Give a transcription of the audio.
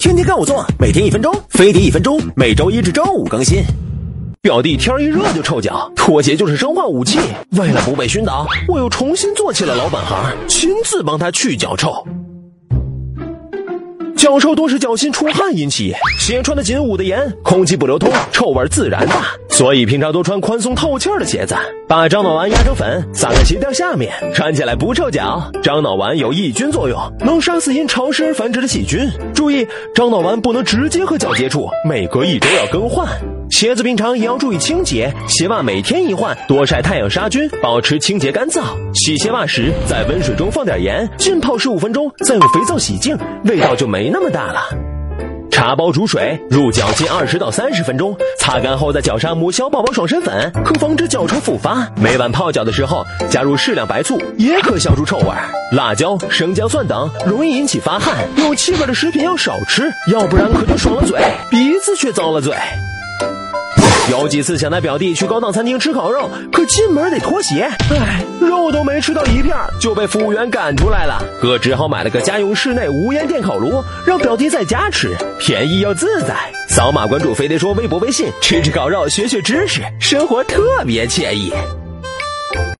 天天跟我做，每天一分钟，飞碟一分钟，每周一至周五更新。表弟天一热就臭脚，拖鞋就是生化武器。为了不被熏倒，我又重新做起了老本行，亲自帮他去脚臭。脚臭多是脚心出汗引起，鞋穿的紧捂的严，空气不流通，臭味自然大。所以平常都穿宽松透气的鞋子，把樟脑丸压成粉，撒在鞋垫下面，穿起来不臭脚。樟脑丸有抑菌作用，能杀死因潮湿而繁殖的细菌。注意，樟脑丸不能直接和脚接触，每隔一周要更换。鞋子平常也要注意清洁，鞋袜每天一换，多晒太阳杀菌，保持清洁干燥。洗鞋袜时，在温水中放点盐，浸泡十五分钟，再用肥皂洗净，味道就没那么大了。茶包煮水，入脚浸二十到三十分钟，擦干后在脚上抹小宝宝爽身粉，可防止脚臭复发。每晚泡脚的时候加入适量白醋，也可消除臭味。辣椒、生姜、蒜等容易引起发汗，有气味的食品要少吃，要不然可就爽了嘴，鼻子却遭了罪。有几次想带表弟去高档餐厅吃烤肉，可进门得脱鞋，唉，肉都没吃到一片就被服务员赶出来了。哥只好买了个家用室内无烟电烤炉，让表弟在家吃，便宜又自在。扫码关注飞碟说微博微信，吃吃烤肉学学知识，生活特别惬意。